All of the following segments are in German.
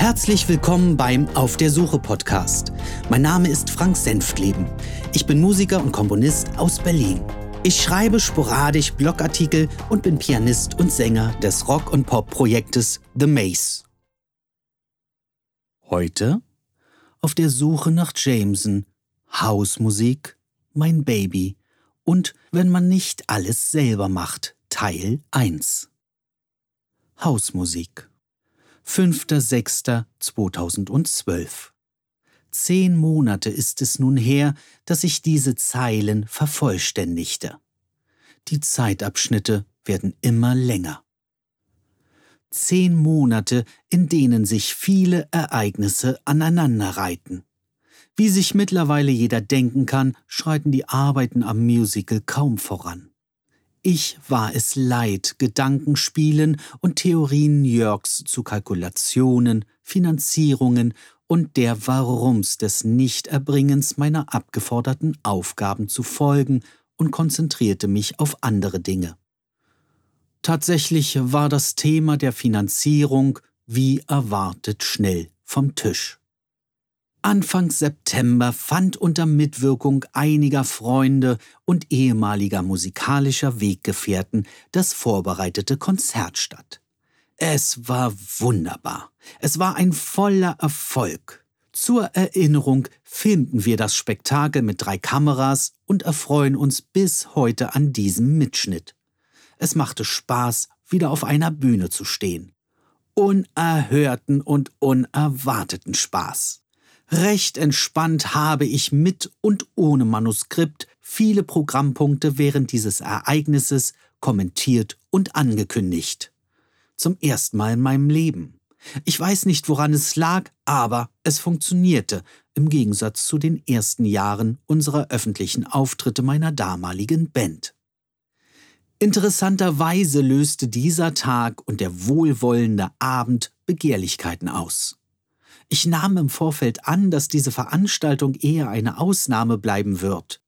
Herzlich willkommen beim Auf der Suche Podcast. Mein Name ist Frank Senftleben. Ich bin Musiker und Komponist aus Berlin. Ich schreibe sporadisch Blogartikel und bin Pianist und Sänger des Rock- und Pop-Projektes The Maze. Heute auf der Suche nach Jameson, Hausmusik, mein Baby und wenn man nicht alles selber macht, Teil 1. Hausmusik 5.6.2012 Zehn Monate ist es nun her, dass ich diese Zeilen vervollständigte. Die Zeitabschnitte werden immer länger. Zehn Monate, in denen sich viele Ereignisse aneinanderreihten. Wie sich mittlerweile jeder denken kann, schreiten die Arbeiten am Musical kaum voran. Ich war es leid, Gedankenspielen und Theorien Jörgs zu Kalkulationen, Finanzierungen und der Warums des Nichterbringens meiner abgeforderten Aufgaben zu folgen und konzentrierte mich auf andere Dinge. Tatsächlich war das Thema der Finanzierung wie erwartet schnell vom Tisch. Anfang September fand unter Mitwirkung einiger Freunde und ehemaliger musikalischer Weggefährten das vorbereitete Konzert statt. Es war wunderbar. Es war ein voller Erfolg. Zur Erinnerung filmten wir das Spektakel mit drei Kameras und erfreuen uns bis heute an diesem Mitschnitt. Es machte Spaß, wieder auf einer Bühne zu stehen. Unerhörten und unerwarteten Spaß. Recht entspannt habe ich mit und ohne Manuskript viele Programmpunkte während dieses Ereignisses kommentiert und angekündigt. Zum ersten Mal in meinem Leben. Ich weiß nicht, woran es lag, aber es funktionierte, im Gegensatz zu den ersten Jahren unserer öffentlichen Auftritte meiner damaligen Band. Interessanterweise löste dieser Tag und der wohlwollende Abend Begehrlichkeiten aus. Ich nahm im Vorfeld an, dass diese Veranstaltung eher eine Ausnahme bleiben wird.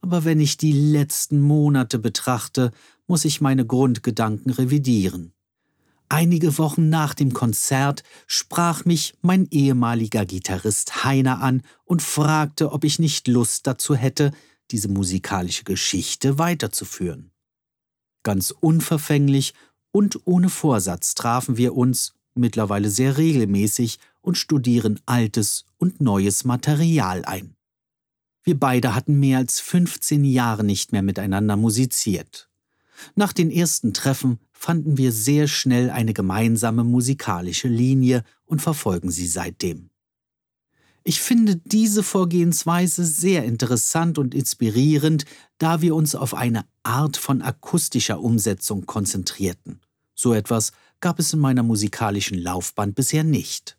Aber wenn ich die letzten Monate betrachte, muss ich meine Grundgedanken revidieren. Einige Wochen nach dem Konzert sprach mich mein ehemaliger Gitarrist Heiner an und fragte, ob ich nicht Lust dazu hätte, diese musikalische Geschichte weiterzuführen. Ganz unverfänglich und ohne Vorsatz trafen wir uns, mittlerweile sehr regelmäßig, und studieren altes und neues Material ein. Wir beide hatten mehr als 15 Jahre nicht mehr miteinander musiziert. Nach den ersten Treffen fanden wir sehr schnell eine gemeinsame musikalische Linie und verfolgen sie seitdem. Ich finde diese Vorgehensweise sehr interessant und inspirierend, da wir uns auf eine Art von akustischer Umsetzung konzentrierten. So etwas gab es in meiner musikalischen Laufbahn bisher nicht.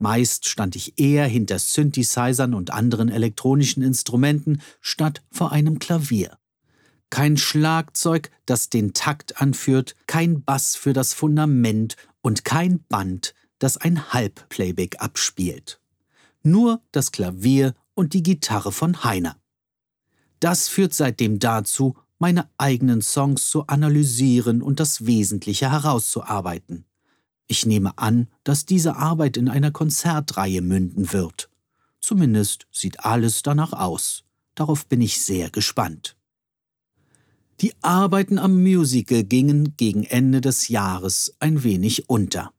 Meist stand ich eher hinter Synthesizern und anderen elektronischen Instrumenten statt vor einem Klavier. Kein Schlagzeug, das den Takt anführt, kein Bass für das Fundament und kein Band, das ein Halbplayback abspielt. Nur das Klavier und die Gitarre von Heiner. Das führt seitdem dazu, meine eigenen Songs zu analysieren und das Wesentliche herauszuarbeiten. Ich nehme an, dass diese Arbeit in einer Konzertreihe münden wird. Zumindest sieht alles danach aus. Darauf bin ich sehr gespannt. Die Arbeiten am Musical gingen gegen Ende des Jahres ein wenig unter.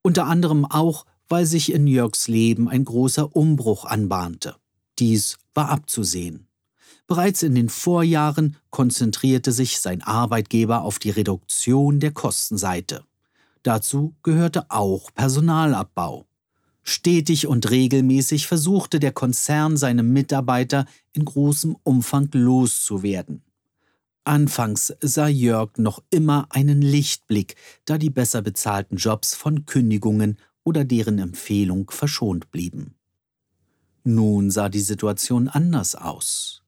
Unter anderem auch, weil sich in Jörgs Leben ein großer Umbruch anbahnte. Dies war abzusehen. Bereits in den Vorjahren konzentrierte sich sein Arbeitgeber auf die Reduktion der Kostenseite. Dazu gehörte auch Personalabbau. Stetig und regelmäßig versuchte der Konzern seine Mitarbeiter in großem Umfang loszuwerden. Anfangs sah Jörg noch immer einen Lichtblick, da die besser bezahlten Jobs von Kündigungen oder deren Empfehlung verschont blieben. Nun sah die Situation anders aus.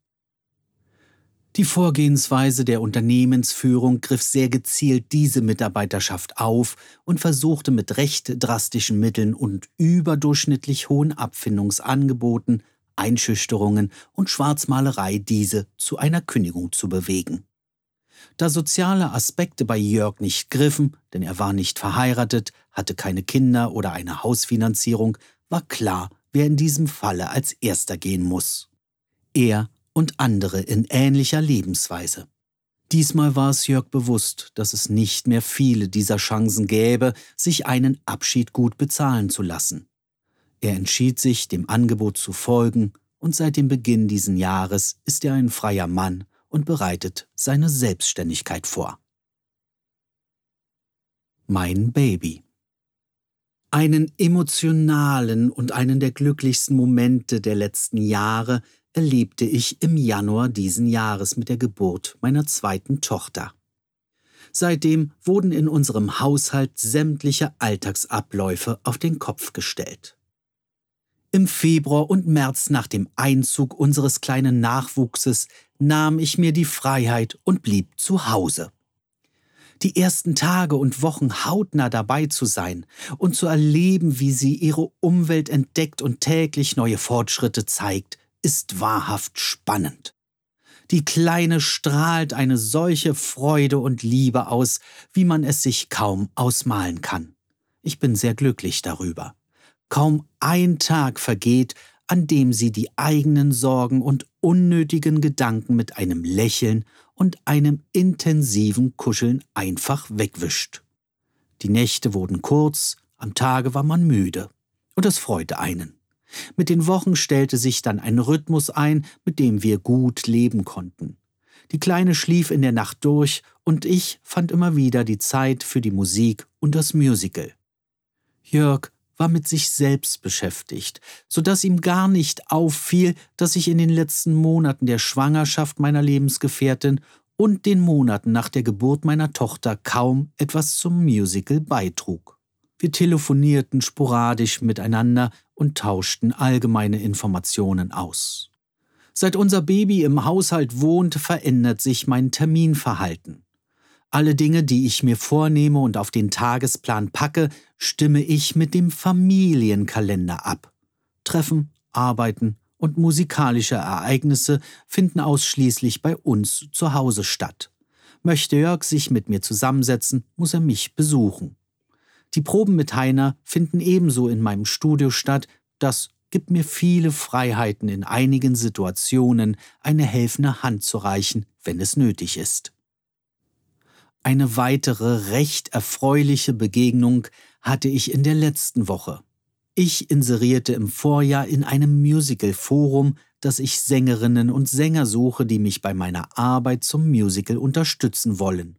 Die Vorgehensweise der Unternehmensführung griff sehr gezielt diese Mitarbeiterschaft auf und versuchte mit recht drastischen Mitteln und überdurchschnittlich hohen Abfindungsangeboten, Einschüchterungen und Schwarzmalerei diese zu einer Kündigung zu bewegen. Da soziale Aspekte bei Jörg nicht griffen, denn er war nicht verheiratet, hatte keine Kinder oder eine Hausfinanzierung, war klar, wer in diesem Falle als erster gehen muss. Er und andere in ähnlicher Lebensweise. Diesmal war es Jörg bewusst, dass es nicht mehr viele dieser Chancen gäbe, sich einen Abschied gut bezahlen zu lassen. Er entschied sich, dem Angebot zu folgen, und seit dem Beginn dieses Jahres ist er ein freier Mann und bereitet seine Selbstständigkeit vor. Mein Baby. Einen emotionalen und einen der glücklichsten Momente der letzten Jahre erlebte ich im Januar diesen Jahres mit der Geburt meiner zweiten Tochter. Seitdem wurden in unserem Haushalt sämtliche Alltagsabläufe auf den Kopf gestellt. Im Februar und März nach dem Einzug unseres kleinen Nachwuchses nahm ich mir die Freiheit und blieb zu Hause. Die ersten Tage und Wochen hautnah dabei zu sein und zu erleben, wie sie ihre Umwelt entdeckt und täglich neue Fortschritte zeigt, ist wahrhaft spannend. Die Kleine strahlt eine solche Freude und Liebe aus, wie man es sich kaum ausmalen kann. Ich bin sehr glücklich darüber. Kaum ein Tag vergeht, an dem sie die eigenen Sorgen und unnötigen Gedanken mit einem Lächeln und einem intensiven Kuscheln einfach wegwischt. Die Nächte wurden kurz, am Tage war man müde, und es freute einen. Mit den Wochen stellte sich dann ein Rhythmus ein, mit dem wir gut leben konnten. Die Kleine schlief in der Nacht durch und ich fand immer wieder die Zeit für die Musik und das Musical. Jörg war mit sich selbst beschäftigt, so dass ihm gar nicht auffiel, dass ich in den letzten Monaten der Schwangerschaft meiner Lebensgefährtin und den Monaten nach der Geburt meiner Tochter kaum etwas zum Musical beitrug. Wir telefonierten sporadisch miteinander und tauschten allgemeine Informationen aus. Seit unser Baby im Haushalt wohnt, verändert sich mein Terminverhalten. Alle Dinge, die ich mir vornehme und auf den Tagesplan packe, stimme ich mit dem Familienkalender ab. Treffen, Arbeiten und musikalische Ereignisse finden ausschließlich bei uns zu Hause statt. Möchte Jörg sich mit mir zusammensetzen, muss er mich besuchen. Die Proben mit Heiner finden ebenso in meinem Studio statt. Das gibt mir viele Freiheiten, in einigen Situationen eine helfende Hand zu reichen, wenn es nötig ist. Eine weitere recht erfreuliche Begegnung hatte ich in der letzten Woche. Ich inserierte im Vorjahr in einem Musical-Forum, dass ich Sängerinnen und Sänger suche, die mich bei meiner Arbeit zum Musical unterstützen wollen.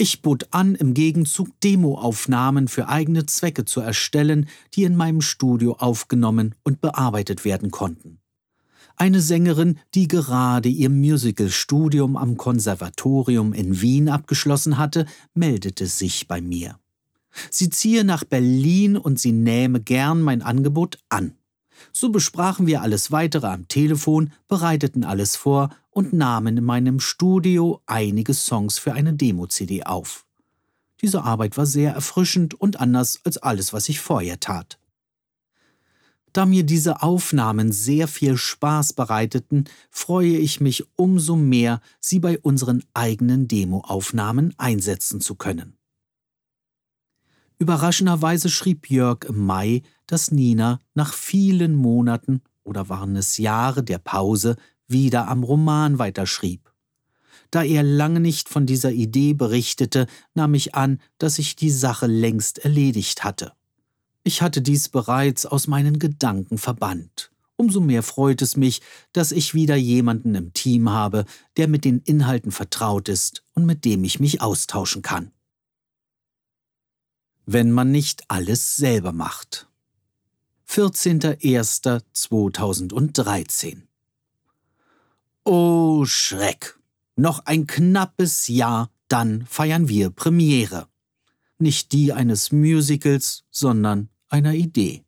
Ich bot an, im Gegenzug Demoaufnahmen für eigene Zwecke zu erstellen, die in meinem Studio aufgenommen und bearbeitet werden konnten. Eine Sängerin, die gerade ihr Musicalstudium am Konservatorium in Wien abgeschlossen hatte, meldete sich bei mir. Sie ziehe nach Berlin und sie nähme gern mein Angebot an. So besprachen wir alles weitere am Telefon, bereiteten alles vor und nahmen in meinem Studio einige Songs für eine Demo-CD auf. Diese Arbeit war sehr erfrischend und anders als alles, was ich vorher tat. Da mir diese Aufnahmen sehr viel Spaß bereiteten, freue ich mich umso mehr, sie bei unseren eigenen Demoaufnahmen einsetzen zu können. Überraschenderweise schrieb Jörg im Mai, dass Nina nach vielen Monaten oder waren es Jahre der Pause wieder am Roman weiterschrieb. Da er lange nicht von dieser Idee berichtete, nahm ich an, dass sich die Sache längst erledigt hatte. Ich hatte dies bereits aus meinen Gedanken verbannt. Umso mehr freut es mich, dass ich wieder jemanden im Team habe, der mit den Inhalten vertraut ist und mit dem ich mich austauschen kann wenn man nicht alles selber macht. 14.01.2013 Oh Schreck! Noch ein knappes Jahr, dann feiern wir Premiere. Nicht die eines Musicals, sondern einer Idee.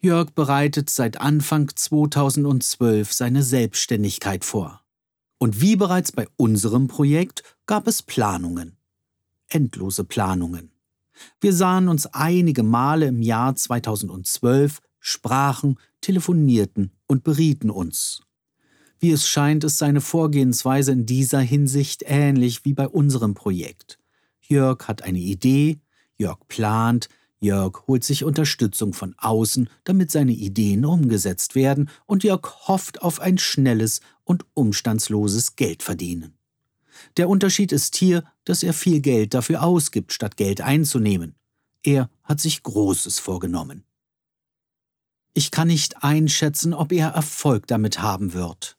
Jörg bereitet seit Anfang 2012 seine Selbstständigkeit vor. Und wie bereits bei unserem Projekt gab es Planungen. Endlose Planungen. Wir sahen uns einige Male im Jahr 2012, sprachen, telefonierten und berieten uns. Wie es scheint, ist seine Vorgehensweise in dieser Hinsicht ähnlich wie bei unserem Projekt. Jörg hat eine Idee, Jörg plant, Jörg holt sich Unterstützung von außen, damit seine Ideen umgesetzt werden, und Jörg hofft auf ein schnelles und umstandsloses Geldverdienen. Der Unterschied ist hier, dass er viel Geld dafür ausgibt, statt Geld einzunehmen. Er hat sich Großes vorgenommen. Ich kann nicht einschätzen, ob er Erfolg damit haben wird.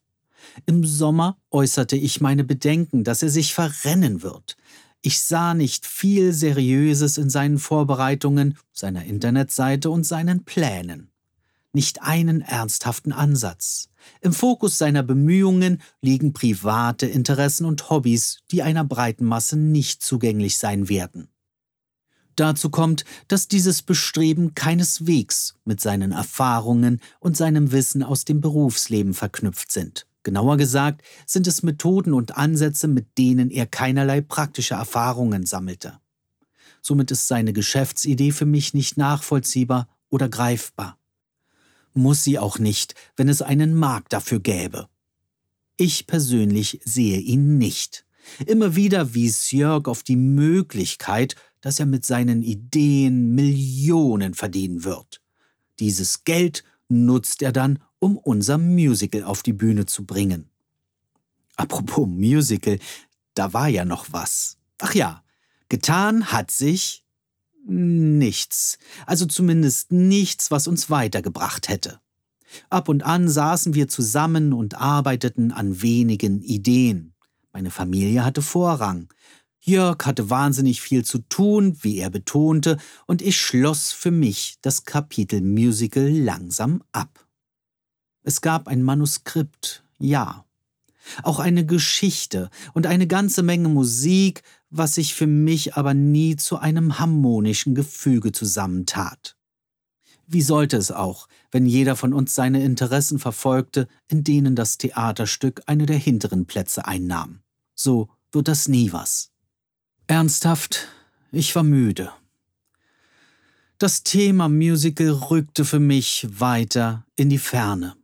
Im Sommer äußerte ich meine Bedenken, dass er sich verrennen wird. Ich sah nicht viel Seriöses in seinen Vorbereitungen, seiner Internetseite und seinen Plänen. Nicht einen ernsthaften Ansatz. Im Fokus seiner Bemühungen liegen private Interessen und Hobbys, die einer breiten Masse nicht zugänglich sein werden. Dazu kommt, dass dieses Bestreben keineswegs mit seinen Erfahrungen und seinem Wissen aus dem Berufsleben verknüpft sind. Genauer gesagt sind es Methoden und Ansätze, mit denen er keinerlei praktische Erfahrungen sammelte. Somit ist seine Geschäftsidee für mich nicht nachvollziehbar oder greifbar. Muss sie auch nicht, wenn es einen Markt dafür gäbe. Ich persönlich sehe ihn nicht. Immer wieder wies Jörg auf die Möglichkeit, dass er mit seinen Ideen Millionen verdienen wird. Dieses Geld nutzt er dann, um unser Musical auf die Bühne zu bringen. Apropos Musical, da war ja noch was. Ach ja, getan hat sich nichts, also zumindest nichts, was uns weitergebracht hätte. Ab und an saßen wir zusammen und arbeiteten an wenigen Ideen. Meine Familie hatte Vorrang. Jörg hatte wahnsinnig viel zu tun, wie er betonte, und ich schloss für mich das Kapitel Musical langsam ab. Es gab ein Manuskript, ja. Auch eine Geschichte und eine ganze Menge Musik, was sich für mich aber nie zu einem harmonischen Gefüge zusammentat. Wie sollte es auch, wenn jeder von uns seine Interessen verfolgte, in denen das Theaterstück eine der hinteren Plätze einnahm? So wird das nie was. Ernsthaft, ich war müde. Das Thema Musical rückte für mich weiter in die Ferne.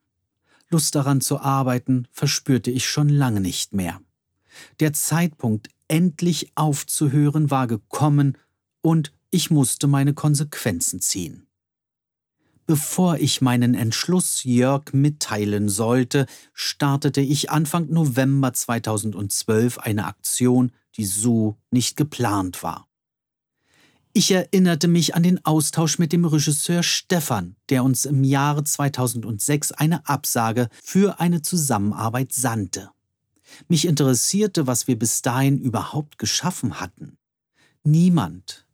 Lust daran zu arbeiten verspürte ich schon lange nicht mehr. Der Zeitpunkt, endlich aufzuhören, war gekommen und ich musste meine Konsequenzen ziehen. Bevor ich meinen Entschluss Jörg mitteilen sollte, startete ich Anfang November 2012 eine Aktion, die so nicht geplant war. Ich erinnerte mich an den Austausch mit dem Regisseur Stefan, der uns im Jahre 2006 eine Absage für eine Zusammenarbeit sandte. Mich interessierte, was wir bis dahin überhaupt geschaffen hatten. Niemand,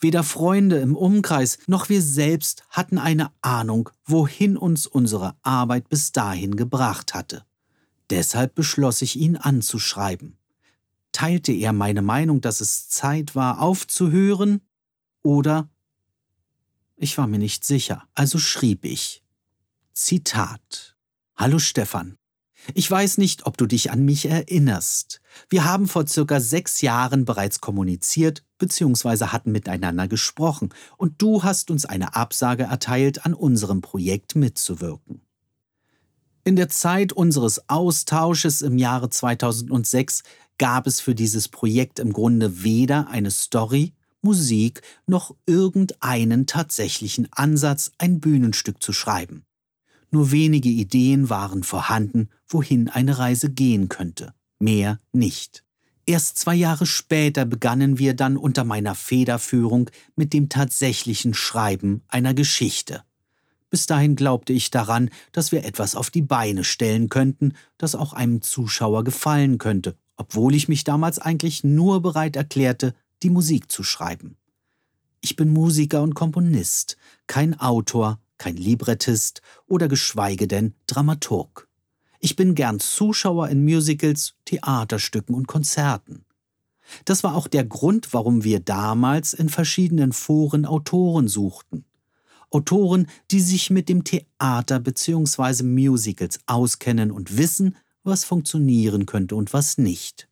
weder Freunde im Umkreis noch wir selbst hatten eine Ahnung, wohin uns unsere Arbeit bis dahin gebracht hatte. Deshalb beschloss ich ihn anzuschreiben. Teilte er meine Meinung, dass es Zeit war, aufzuhören, oder ich war mir nicht sicher, also schrieb ich. Zitat. Hallo Stefan. Ich weiß nicht, ob du dich an mich erinnerst. Wir haben vor circa sechs Jahren bereits kommuniziert bzw. hatten miteinander gesprochen und du hast uns eine Absage erteilt, an unserem Projekt mitzuwirken. In der Zeit unseres Austausches im Jahre 2006 gab es für dieses Projekt im Grunde weder eine Story Musik noch irgendeinen tatsächlichen Ansatz, ein Bühnenstück zu schreiben. Nur wenige Ideen waren vorhanden, wohin eine Reise gehen könnte, mehr nicht. Erst zwei Jahre später begannen wir dann unter meiner Federführung mit dem tatsächlichen Schreiben einer Geschichte. Bis dahin glaubte ich daran, dass wir etwas auf die Beine stellen könnten, das auch einem Zuschauer gefallen könnte, obwohl ich mich damals eigentlich nur bereit erklärte, die Musik zu schreiben. Ich bin Musiker und Komponist, kein Autor, kein Librettist oder geschweige denn Dramaturg. Ich bin gern Zuschauer in Musicals, Theaterstücken und Konzerten. Das war auch der Grund, warum wir damals in verschiedenen Foren Autoren suchten. Autoren, die sich mit dem Theater bzw. Musicals auskennen und wissen, was funktionieren könnte und was nicht.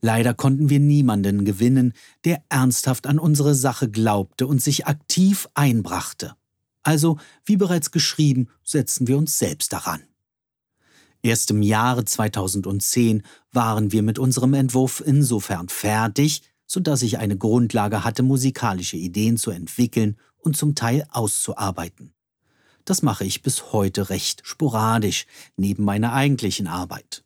Leider konnten wir niemanden gewinnen, der ernsthaft an unsere Sache glaubte und sich aktiv einbrachte. Also, wie bereits geschrieben, setzen wir uns selbst daran. Erst im Jahre 2010 waren wir mit unserem Entwurf insofern fertig, sodass ich eine Grundlage hatte, musikalische Ideen zu entwickeln und zum Teil auszuarbeiten. Das mache ich bis heute recht sporadisch, neben meiner eigentlichen Arbeit.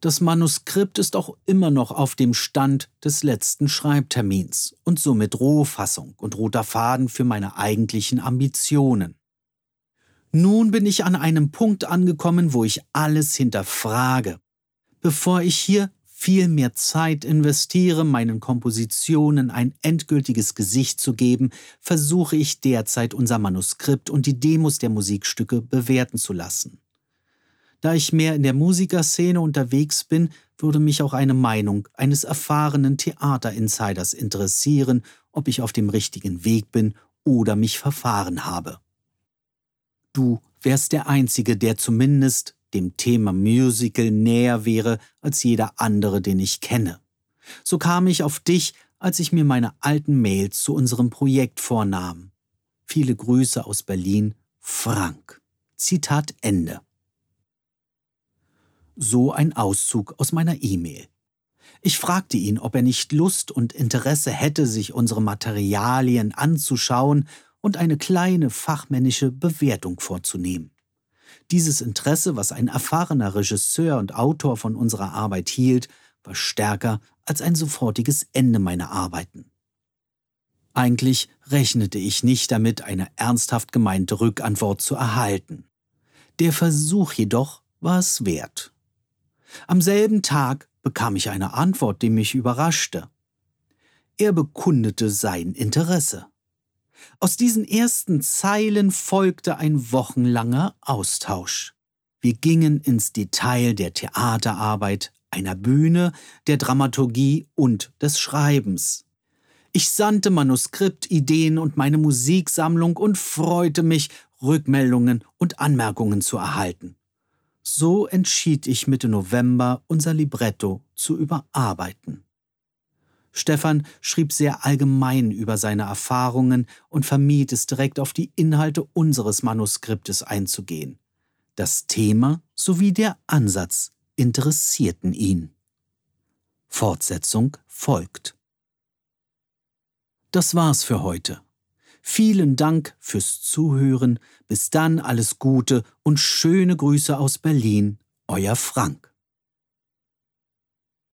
Das Manuskript ist auch immer noch auf dem Stand des letzten Schreibtermins und somit Rohfassung und roter Faden für meine eigentlichen Ambitionen. Nun bin ich an einem Punkt angekommen, wo ich alles hinterfrage. Bevor ich hier viel mehr Zeit investiere, meinen Kompositionen ein endgültiges Gesicht zu geben, versuche ich derzeit unser Manuskript und die Demos der Musikstücke bewerten zu lassen. Da ich mehr in der Musikerszene unterwegs bin, würde mich auch eine Meinung eines erfahrenen Theaterinsiders interessieren, ob ich auf dem richtigen Weg bin oder mich verfahren habe. Du wärst der Einzige, der zumindest dem Thema Musical näher wäre als jeder andere, den ich kenne. So kam ich auf dich, als ich mir meine alten Mails zu unserem Projekt vornahm. Viele Grüße aus Berlin, Frank. Zitat Ende. So ein Auszug aus meiner E-Mail. Ich fragte ihn, ob er nicht Lust und Interesse hätte, sich unsere Materialien anzuschauen und eine kleine fachmännische Bewertung vorzunehmen. Dieses Interesse, was ein erfahrener Regisseur und Autor von unserer Arbeit hielt, war stärker als ein sofortiges Ende meiner Arbeiten. Eigentlich rechnete ich nicht damit, eine ernsthaft gemeinte Rückantwort zu erhalten. Der Versuch jedoch war es wert. Am selben Tag bekam ich eine Antwort, die mich überraschte. Er bekundete sein Interesse. Aus diesen ersten Zeilen folgte ein wochenlanger Austausch. Wir gingen ins Detail der Theaterarbeit, einer Bühne, der Dramaturgie und des Schreibens. Ich sandte Manuskript, Ideen und meine Musiksammlung und freute mich, Rückmeldungen und Anmerkungen zu erhalten. So entschied ich Mitte November, unser Libretto zu überarbeiten. Stefan schrieb sehr allgemein über seine Erfahrungen und vermied es direkt auf die Inhalte unseres Manuskriptes einzugehen. Das Thema sowie der Ansatz interessierten ihn. Fortsetzung folgt. Das war's für heute. Vielen Dank fürs Zuhören. Bis dann alles Gute und schöne Grüße aus Berlin. Euer Frank.